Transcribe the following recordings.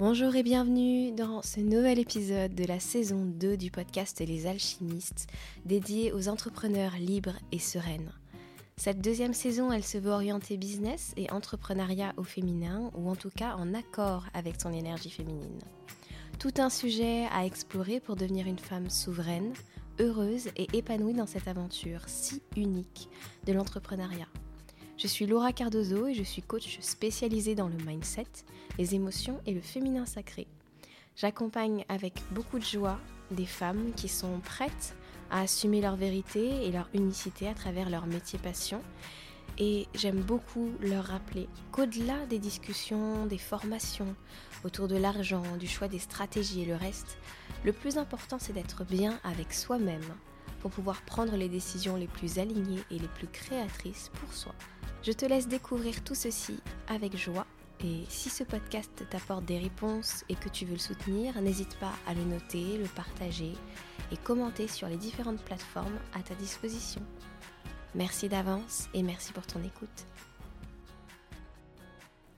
Bonjour et bienvenue dans ce nouvel épisode de la saison 2 du podcast Les Alchimistes, dédié aux entrepreneurs libres et sereines. Cette deuxième saison, elle se veut orienter business et entrepreneuriat au féminin, ou en tout cas en accord avec son énergie féminine. Tout un sujet à explorer pour devenir une femme souveraine, heureuse et épanouie dans cette aventure si unique de l'entrepreneuriat. Je suis Laura Cardozo et je suis coach spécialisée dans le mindset, les émotions et le féminin sacré. J'accompagne avec beaucoup de joie des femmes qui sont prêtes à assumer leur vérité et leur unicité à travers leur métier passion. Et j'aime beaucoup leur rappeler qu'au-delà des discussions, des formations autour de l'argent, du choix des stratégies et le reste, le plus important c'est d'être bien avec soi-même pour pouvoir prendre les décisions les plus alignées et les plus créatrices pour soi. Je te laisse découvrir tout ceci avec joie et si ce podcast t'apporte des réponses et que tu veux le soutenir, n'hésite pas à le noter, le partager et commenter sur les différentes plateformes à ta disposition. Merci d'avance et merci pour ton écoute.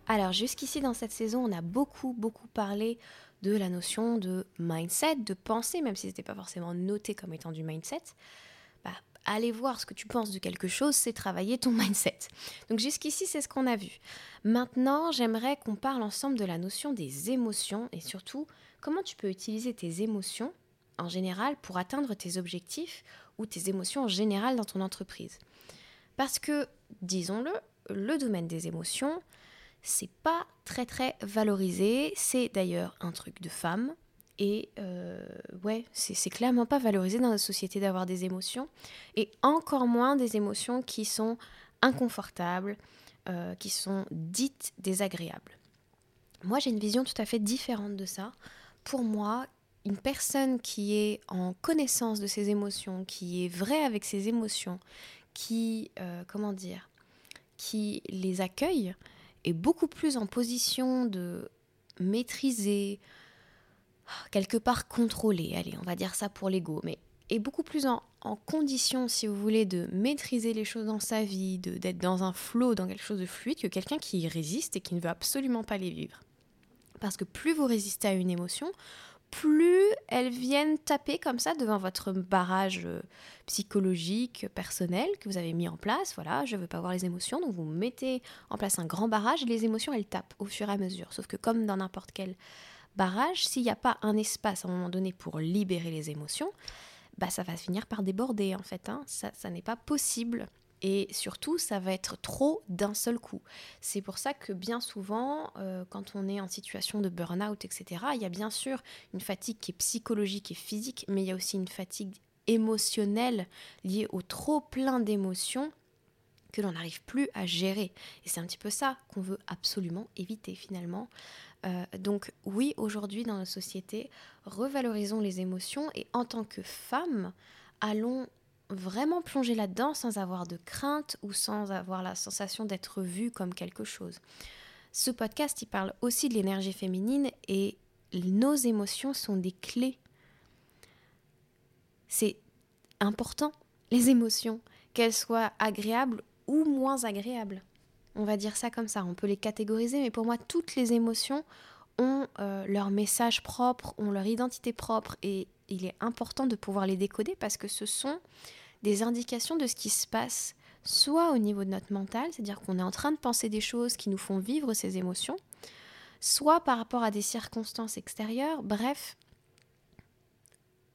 Alors jusqu'ici dans cette saison, on a beaucoup beaucoup parlé de la notion de mindset, de pensée, même si ce n'était pas forcément noté comme étant du mindset. Bah, aller voir ce que tu penses de quelque chose, c'est travailler ton mindset. Donc jusqu'ici, c'est ce qu'on a vu. Maintenant, j'aimerais qu'on parle ensemble de la notion des émotions et surtout comment tu peux utiliser tes émotions en général pour atteindre tes objectifs ou tes émotions en général dans ton entreprise. Parce que, disons-le, le domaine des émotions, c'est pas très très valorisé. C'est d'ailleurs un truc de femme. Et euh, ouais, c'est clairement pas valorisé dans la société d'avoir des émotions. Et encore moins des émotions qui sont inconfortables, euh, qui sont dites désagréables. Moi, j'ai une vision tout à fait différente de ça. Pour moi, une personne qui est en connaissance de ses émotions, qui est vraie avec ses émotions, qui, euh, comment dire, qui les accueille, est beaucoup plus en position de maîtriser, quelque part contrôler, allez, on va dire ça pour l'ego, mais est beaucoup plus en, condition, si vous voulez, de maîtriser les choses dans sa vie, d'être dans un flot, dans quelque chose de fluide, que quelqu'un qui résiste et qui ne veut absolument pas les vivre. Parce que plus vous résistez à une émotion, plus elles viennent taper comme ça devant votre barrage euh, psychologique, personnel que vous avez mis en place. Voilà, je ne veux pas voir les émotions, donc vous mettez en place un grand barrage et les émotions, elles tapent au fur et à mesure. Sauf que comme dans n'importe quel barrage, s'il n'y a pas un espace à un moment donné pour libérer les émotions, bah ça va finir par déborder en fait. Hein. Ça, ça n'est pas possible et surtout, ça va être trop d'un seul coup. C'est pour ça que bien souvent, euh, quand on est en situation de burn-out, etc., il y a bien sûr une fatigue qui est psychologique et physique, mais il y a aussi une fatigue émotionnelle liée au trop plein d'émotions que l'on n'arrive plus à gérer. Et c'est un petit peu ça qu'on veut absolument éviter finalement. Euh, donc oui, aujourd'hui dans la société, revalorisons les émotions et en tant que femme, allons vraiment plonger là-dedans sans avoir de crainte ou sans avoir la sensation d'être vue comme quelque chose. Ce podcast, il parle aussi de l'énergie féminine et nos émotions sont des clés. C'est important, les émotions, qu'elles soient agréables ou moins agréables. On va dire ça comme ça, on peut les catégoriser, mais pour moi, toutes les émotions ont euh, leur message propre, ont leur identité propre, et il est important de pouvoir les décoder parce que ce sont des indications de ce qui se passe, soit au niveau de notre mental, c'est-à-dire qu'on est en train de penser des choses qui nous font vivre ces émotions, soit par rapport à des circonstances extérieures, bref,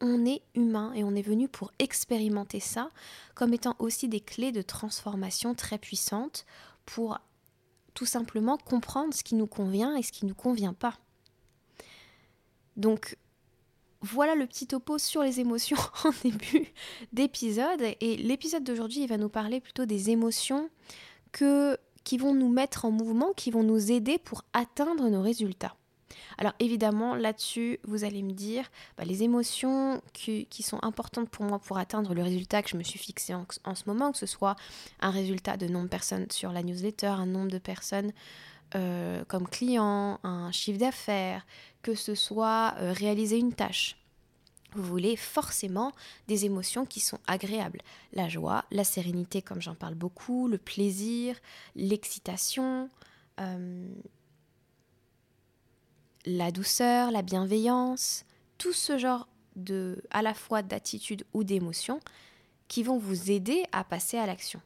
on est humain et on est venu pour expérimenter ça comme étant aussi des clés de transformation très puissantes pour tout simplement comprendre ce qui nous convient et ce qui ne nous convient pas. Donc voilà le petit topo sur les émotions en début d'épisode. Et l'épisode d'aujourd'hui, il va nous parler plutôt des émotions que, qui vont nous mettre en mouvement, qui vont nous aider pour atteindre nos résultats. Alors évidemment, là-dessus, vous allez me dire, bah, les émotions qui, sont importantes pour moi pour atteindre le résultat que je me suis fixé en, ce moment, que ce soit un résultat de nombre de personnes sur la newsletter, un nombre de personnes euh, comme clients, un chiffre d'affaires, que ce soit euh, réaliser une tâche. Vous voulez forcément des émotions qui sont agréables. La joie, la sérénité, comme j'en parle beaucoup, le plaisir, l'excitation, euh, la douceur, la bienveillance, tout ce genre de, à la fois d'attitude ou d'émotion qui vont vous aider à passer à l'action.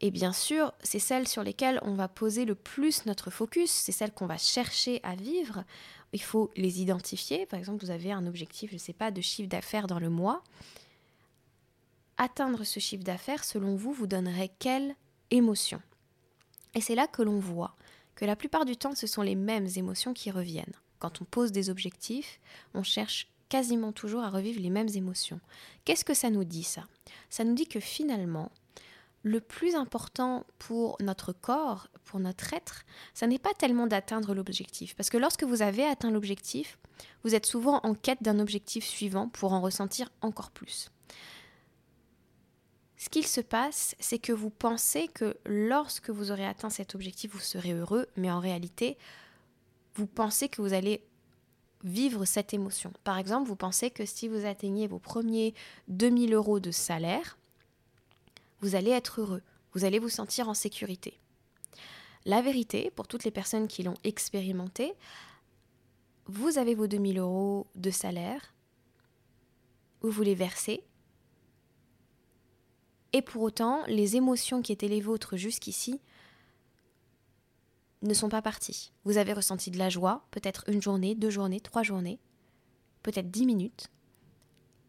Et bien sûr, c'est celles sur lesquelles on va poser le plus notre focus, c'est celles qu'on va chercher à vivre. Il faut les identifier. Par exemple, vous avez un objectif, je ne sais pas, de chiffre d'affaires dans le mois. Atteindre ce chiffre d'affaires, selon vous, vous donnerait quelle émotion? Et c'est là que l'on voit la plupart du temps, ce sont les mêmes émotions qui reviennent. Quand on pose des objectifs, on cherche quasiment toujours à revivre les mêmes émotions. Qu'est-ce que ça nous dit ça? Ça nous dit que finalement, le plus important pour notre corps, pour notre être, ça n'est pas tellement d'atteindre l'objectif. Parce que lorsque vous avez atteint l'objectif, vous êtes souvent en quête d'un objectif suivant pour en ressentir encore plus. Ce qu'il se passe, c'est que vous pensez que lorsque vous aurez atteint cet objectif, vous serez heureux, mais en réalité, vous pensez que vous allez vivre cette émotion. Par exemple, vous pensez que si vous atteignez vos premiers 2000 euros de salaire, vous allez être heureux, vous allez vous sentir en sécurité. La vérité, pour toutes les personnes qui l'ont expérimenté, vous avez vos 2000 euros de salaire, vous vous les versez, et pour autant, les émotions qui étaient les vôtres jusqu'ici ne sont pas parties. Vous avez ressenti de la joie, peut-être une journée, deux journées, trois journées, peut-être dix minutes.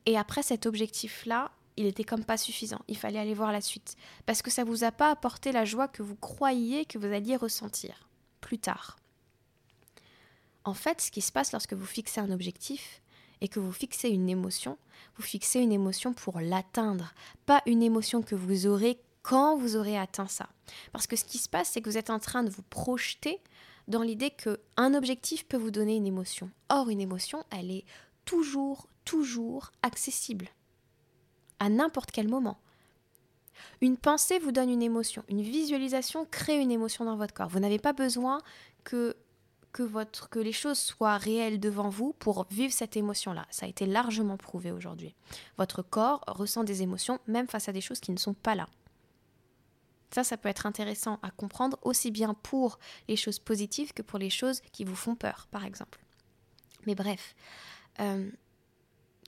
Et après cet objectif-là, il était comme pas suffisant. Il fallait aller voir la suite. Parce que ça vous a pas apporté la joie que vous croyiez que vous alliez ressentir plus tard. En fait, ce qui se passe lorsque vous fixez un objectif et que vous fixez une émotion, vous fixez une émotion pour l'atteindre, pas une émotion que vous aurez quand vous aurez atteint ça. Parce que ce qui se passe, c'est que vous êtes en train de vous projeter dans l'idée que un objectif peut vous donner une émotion. Or, une émotion, elle est toujours, toujours accessible à n'importe quel moment. Une pensée vous donne une émotion, une visualisation crée une émotion dans votre corps. Vous n'avez pas besoin que, que, les choses soient réelles devant vous pour vivre cette émotion-là. Ça a été largement prouvé aujourd'hui. Votre corps ressent des émotions même face à des choses qui ne sont pas là. Ça, ça peut être intéressant à comprendre aussi bien pour les choses positives que pour les choses qui vous font peur, par exemple. Mais bref, euh,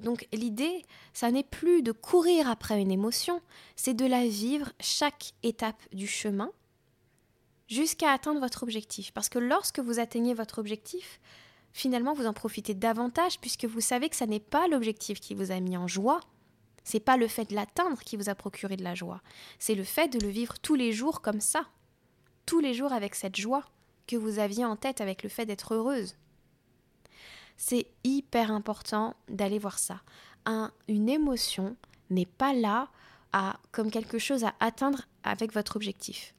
donc l'idée, ça n'est plus de courir après une émotion, c'est de la vivre chaque étape du chemin jusqu'à atteindre votre objectif. Parce que lorsque vous atteignez votre objectif, finalement vous en profitez davantage puisque vous savez que ça n'est pas l'objectif qui vous a mis en joie, c'est pas le fait de l'atteindre qui vous a procuré de la joie, c'est le fait de le vivre tous les jours comme ça, tous les jours avec cette joie que vous aviez en tête avec le fait d'être heureuse. C'est hyper important d'aller voir ça. une émotion n'est pas là à, comme quelque chose à atteindre avec votre objectif.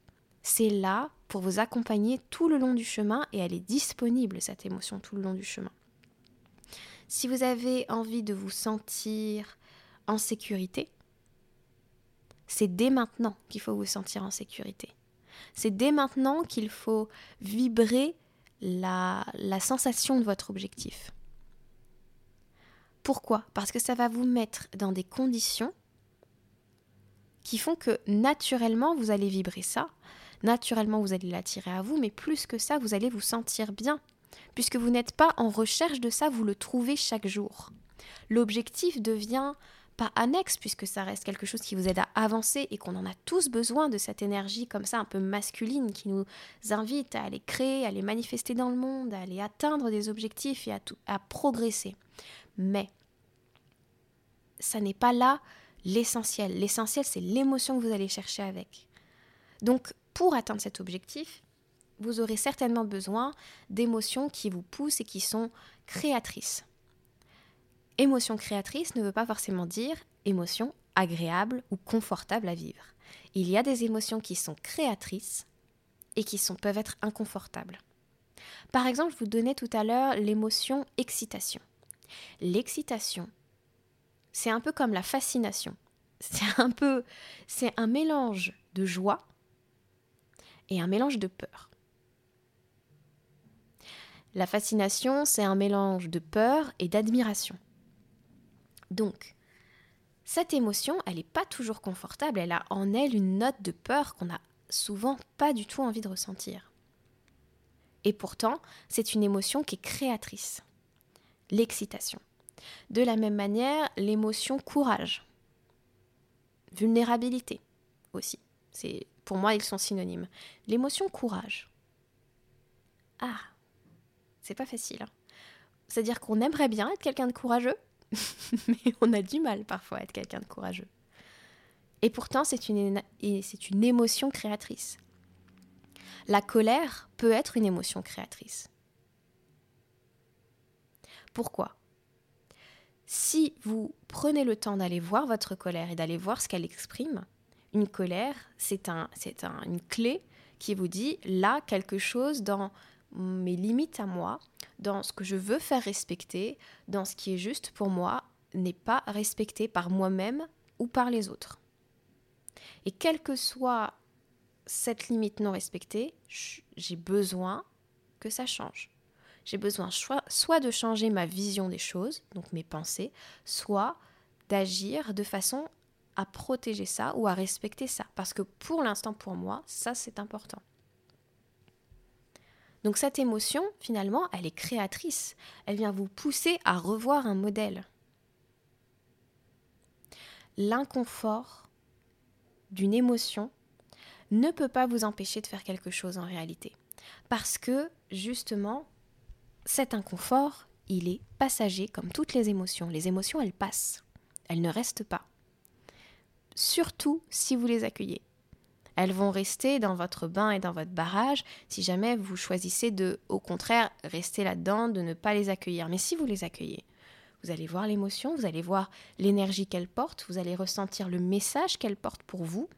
C'est là pour vous accompagner tout le long du chemin et elle est disponible, cette émotion, tout le long du chemin. Si vous avez envie de vous sentir en sécurité, c'est dès maintenant qu'il faut vous sentir en sécurité. C'est dès maintenant qu'il faut vibrer la, sensation de votre objectif. Pourquoi? Parce que ça va vous mettre dans des conditions qui font que naturellement vous allez vibrer ça, naturellement vous allez l'attirer à vous, mais plus que ça, vous allez vous sentir bien, puisque vous n'êtes pas en recherche de ça, vous le trouvez chaque jour. L'objectif devient pas annexe, puisque ça reste quelque chose qui vous aide à avancer et qu'on en a tous besoin de cette énergie comme ça un peu masculine qui nous invite à aller créer, à aller manifester dans le monde, à aller atteindre des objectifs et à, à progresser. Mais ça n'est pas là l'essentiel. L'essentiel, c'est l'émotion que vous allez chercher avec. Donc, pour atteindre cet objectif, vous aurez certainement besoin d'émotions qui vous poussent et qui sont créatrices. Émotion créatrice ne veut pas forcément dire émotion agréable ou confortable à vivre. Il y a des émotions qui sont créatrices et qui peuvent être inconfortables. Par exemple, je vous donnais tout à l'heure l'émotion excitation. L'excitation, c'est un peu comme la fascination. C'est un peu, c'est un mélange de joie et un mélange de peur. La fascination, c'est un mélange de peur et d'admiration. Donc, cette émotion, elle n'est pas toujours confortable, elle a en elle une note de peur qu'on n'a souvent pas du tout envie de ressentir. Et pourtant, c'est une émotion qui est créatrice. L'excitation. De la même manière, l'émotion courage. Vulnérabilité aussi. C'est pour moi ils sont synonymes. L'émotion courage. Ah, c'est pas facile. Hein. C'est-à-dire qu'on aimerait bien être quelqu'un de courageux, mais on a du mal parfois à être quelqu'un de courageux. Et pourtant, c'est une, c'est une émotion créatrice. La colère peut être une émotion créatrice. Pourquoi? Si vous prenez le temps d'aller voir votre colère et d'aller voir ce qu'elle exprime, une colère, c'est un, un, une clé qui vous dit là quelque chose dans mes limites à moi, dans ce que je veux faire respecter, dans ce qui est juste pour moi, n'est pas respecté par moi-même ou par les autres. Et quelle que soit cette limite non respectée, j'ai besoin que ça change. J'ai besoin soit de changer ma vision des choses, donc mes pensées, soit d'agir de façon à protéger ça ou à respecter ça. Parce que pour l'instant, pour moi, ça c'est important. Donc cette émotion, finalement, elle est créatrice. Elle vient vous pousser à revoir un modèle. L'inconfort d'une émotion ne peut pas vous empêcher de faire quelque chose en réalité. Parce que, justement, cet inconfort, il est passager comme toutes les émotions. Les émotions, elles passent. Elles ne restent pas. Surtout si vous les accueillez. Elles vont rester dans votre bain et dans votre barrage si jamais vous choisissez de, au contraire, rester là-dedans, de ne pas les accueillir. Mais si vous les accueillez, vous allez voir l'émotion, vous allez voir l'énergie qu'elle porte, vous allez ressentir le message qu'elle porte pour vous.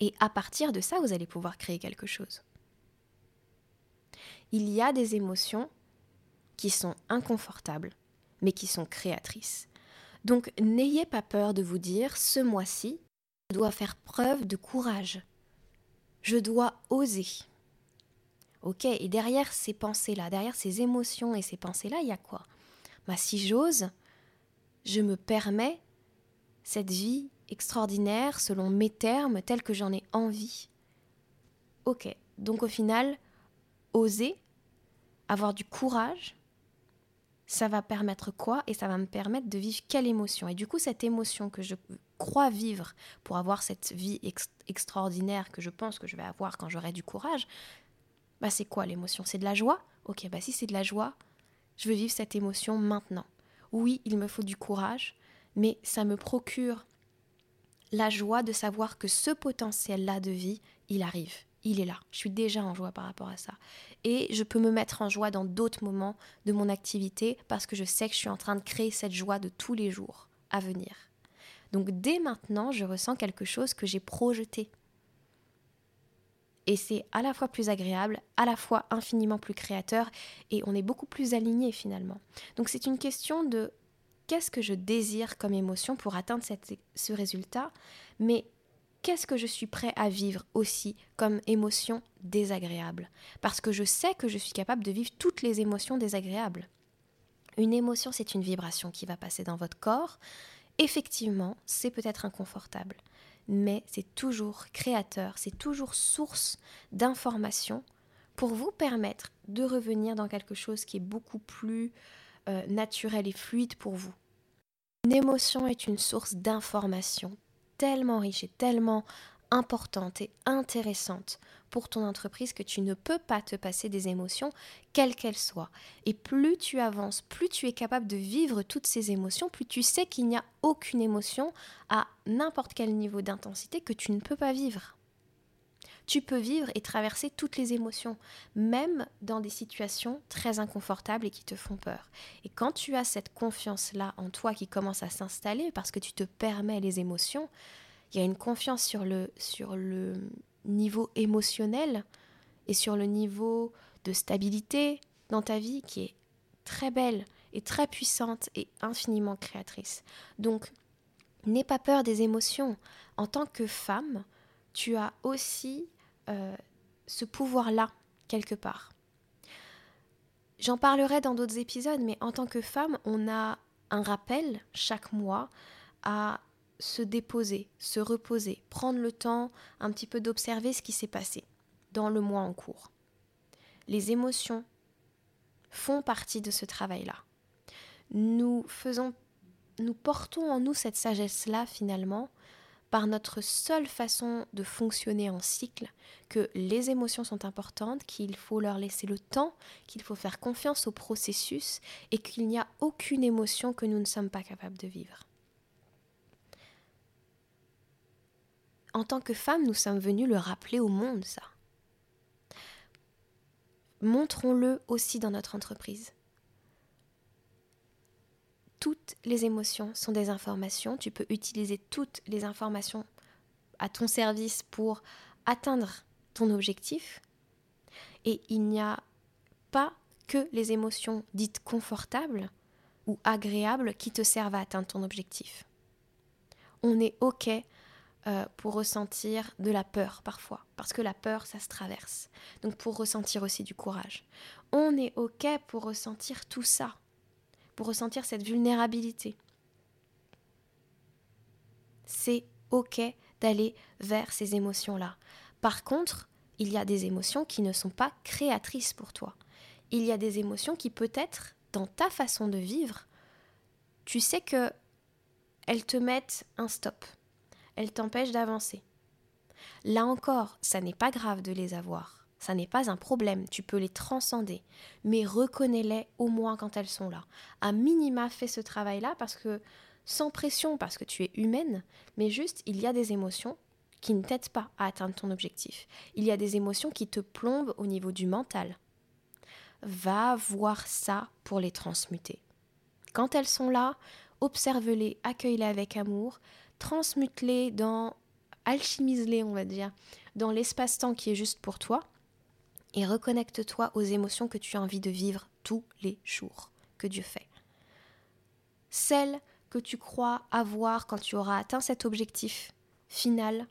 Et à partir de ça, vous allez pouvoir créer quelque chose. Il y a des émotions qui sont inconfortables, mais qui sont créatrices. Donc n'ayez pas peur de vous dire, ce mois-ci, je dois faire preuve de courage. Je dois oser. Ok, et derrière ces pensées-là, derrière ces émotions et ces pensées-là, il y a quoi? Bah, Si j'ose, je me permets cette vie extraordinaire selon mes termes, tels que j'en ai envie. Ok, donc au final, oser, avoir du courage, ça va permettre quoi Et ça va me permettre de vivre quelle émotion. Et du coup, cette émotion que je crois vivre pour avoir cette vie extraordinaire que je pense que je vais avoir quand j'aurai du courage, bah c'est quoi l'émotion? C'est de la joie? Ok, bah si c'est de la joie, je veux vivre cette émotion maintenant. Oui, il me faut du courage, mais ça me procure la joie de savoir que ce potentiel-là de vie, il arrive, il est là. Je suis déjà en joie par rapport à ça. Et je peux me mettre en joie dans d'autres moments de mon activité parce que je sais que je suis en train de créer cette joie de tous les jours à venir. Donc dès maintenant, je ressens quelque chose que j'ai projeté. Et c'est à la fois plus agréable, à la fois infiniment plus créateur, et on est beaucoup plus aligné finalement. Donc c'est une question de qu'est-ce que je désire comme émotion pour atteindre ce résultat, mais qu'est-ce que je suis prêt à vivre aussi comme émotion désagréable? Parce que je sais que je suis capable de vivre toutes les émotions désagréables. Une émotion, c'est une vibration qui va passer dans votre corps, Effectivement, c'est peut-être inconfortable, mais c'est toujours créateur, c'est toujours source d'informations pour vous permettre de revenir dans quelque chose qui est beaucoup plus euh, naturel et fluide pour vous. Une émotion est une source d'information tellement riche et tellement importante et intéressante pour ton entreprise que tu ne peux pas te passer des émotions, quelles qu'elles soient. Et plus tu avances, plus tu es capable de vivre toutes ces émotions, plus tu sais qu'il n'y a aucune émotion à n'importe quel niveau d'intensité que tu ne peux pas vivre. Tu peux vivre et traverser toutes les émotions, même dans des situations très inconfortables et qui te font peur. Et quand tu as cette confiance-là en toi qui commence à s'installer parce que tu te permets les émotions, il y a une confiance sur le, sur le niveau émotionnel et sur le niveau de stabilité dans ta vie qui est très belle et très puissante et infiniment créatrice. Donc, n'aie pas peur des émotions. En tant que femme, tu as aussi euh, ce pouvoir-là, quelque part. J'en parlerai dans d'autres épisodes, mais en tant que femme, on a un rappel chaque mois à se déposer, se reposer, prendre le temps un petit peu d'observer ce qui s'est passé dans le mois en cours. les émotions font partie de ce travail-là. Nous faisons, nous portons en nous cette sagesse-là finalement par notre seule façon de fonctionner en cycle, que les émotions sont importantes, qu'il faut leur laisser le temps, qu'il faut faire confiance au processus et qu'il n'y a aucune émotion que nous ne sommes pas capables de vivre. En tant que femme, nous sommes venus le rappeler au monde, ça. Montrons-le aussi dans notre entreprise. Toutes les émotions sont des informations. Tu peux utiliser toutes les informations à ton service pour atteindre ton objectif. Et il n'y a pas que les émotions dites confortables ou agréables qui te servent à atteindre ton objectif. On est OK euh, pour ressentir de la peur parfois, parce que la peur, ça se traverse. Donc pour ressentir aussi du courage. On est OK pour ressentir tout ça, pour ressentir cette vulnérabilité. C'est OK d'aller vers ces émotions-là. Par contre, il y a des émotions qui ne sont pas créatrices pour toi. Il y a des émotions qui peut-être, dans ta façon de vivre, tu sais que elles te mettent un stop elles t'empêchent d'avancer. Là encore, ça n'est pas grave de les avoir. Ça n'est pas un problème, tu peux les transcender. Mais reconnais-les au moins quand elles sont là. À minima, fais ce travail-là parce que, sans pression, parce que tu es humaine, mais juste, il y a des émotions qui ne t'aident pas à atteindre ton objectif. Il y a des émotions qui te plombent au niveau du mental. Va voir ça pour les transmuter. Quand elles sont là, observe-les, accueille-les avec amour, transmute-les dans, alchimise-les, on va dire, dans l'espace-temps qui est juste pour toi et reconnecte-toi aux émotions que tu as envie de vivre tous les jours que Dieu fait. Celles que tu crois avoir quand tu auras atteint cet objectif final,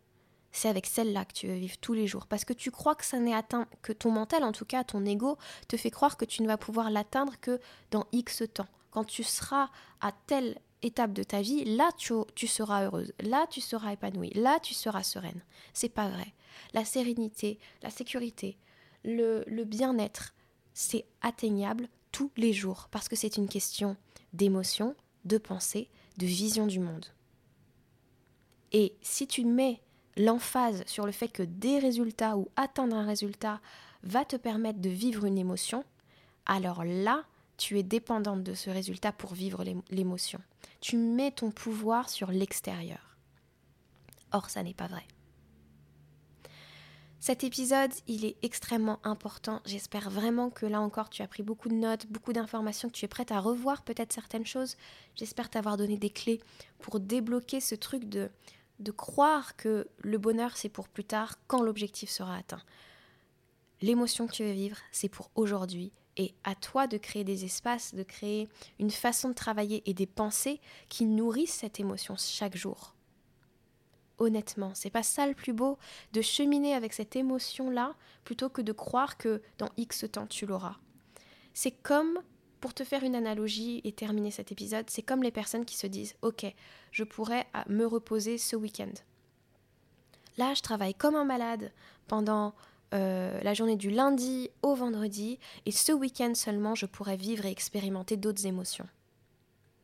c'est avec celle-là que tu veux vivre tous les jours. Parce que tu crois que ça n'est atteint, que ton mental, en tout cas ton ego, te fait croire que tu ne vas pouvoir l'atteindre que dans X temps. Quand tu seras à tel étape de ta vie, là tu, seras heureuse, là tu seras épanouie, là tu seras sereine. C'est pas vrai. La sérénité, la sécurité, le, bien-être, c'est atteignable tous les jours parce que c'est une question d'émotion, de pensée, de vision du monde. Et si tu mets l'emphase sur le fait que des résultats ou atteindre un résultat va te permettre de vivre une émotion, alors là, tu es dépendante de ce résultat pour vivre l'émotion. Tu mets ton pouvoir sur l'extérieur. Or, ça n'est pas vrai. Cet épisode, il est extrêmement important. J'espère vraiment que là encore, tu as pris beaucoup de notes, beaucoup d'informations, que tu es prête à revoir peut-être certaines choses. J'espère t'avoir donné des clés pour débloquer ce truc de, de croire que le bonheur, c'est pour plus tard, quand l'objectif sera atteint. L'émotion que tu veux vivre, c'est pour aujourd'hui et à toi de créer des espaces, de créer une façon de travailler et des pensées qui nourrissent cette émotion chaque jour. Honnêtement, c'est pas ça le plus beau de cheminer avec cette émotion-là plutôt que de croire que dans X temps tu l'auras. C'est comme, pour te faire une analogie et terminer cet épisode, c'est comme les personnes qui se disent Ok, je pourrais me reposer ce week-end. Là, je travaille comme un malade pendant euh, la journée du lundi au vendredi, et ce week-end seulement, je pourrais vivre et expérimenter d'autres émotions.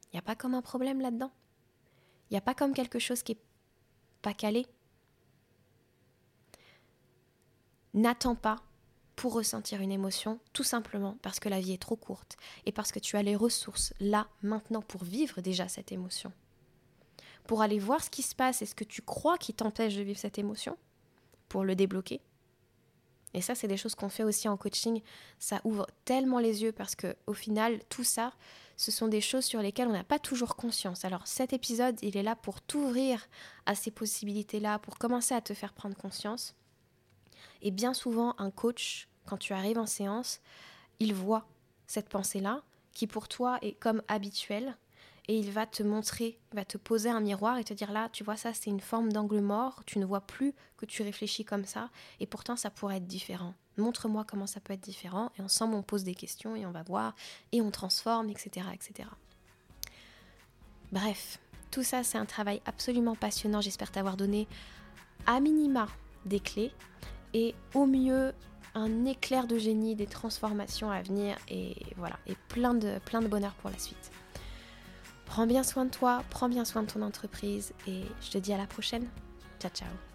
Il n'y a pas comme un problème là-dedans? Il n'y a pas comme quelque chose qui est pas calé N'attends pas pour ressentir une émotion, tout simplement parce que la vie est trop courte et parce que tu as les ressources là, maintenant, pour vivre déjà cette émotion. Pour aller voir ce qui se passe et ce que tu crois qui t'empêche de vivre cette émotion, pour le débloquer, et ça, c'est des choses qu'on fait aussi en coaching. Ça ouvre tellement les yeux parce que au final, tout ça, ce sont des choses sur lesquelles on n'a pas toujours conscience. Alors cet épisode, il est là pour t'ouvrir à ces possibilités-là, pour commencer à te faire prendre conscience. Et bien souvent, un coach, quand tu arrives en séance, il voit cette pensée-là, qui pour toi est comme habituelle, et il va te montrer, va te poser un miroir et te dire là, tu vois ça, c'est une forme d'angle mort, tu ne vois plus que tu réfléchis comme ça, et pourtant ça pourrait être différent. Montre-moi comment ça peut être différent, et ensemble on pose des questions et on va voir, et on transforme, etc. etc. Bref, tout ça c'est un travail absolument passionnant, j'espère t'avoir donné à minima des clés, et au mieux un éclair de génie, des transformations à venir et voilà, et plein de, plein de bonheur pour la suite. Prends bien soin de toi, prends bien soin de ton entreprise et je te dis à la prochaine. Ciao ciao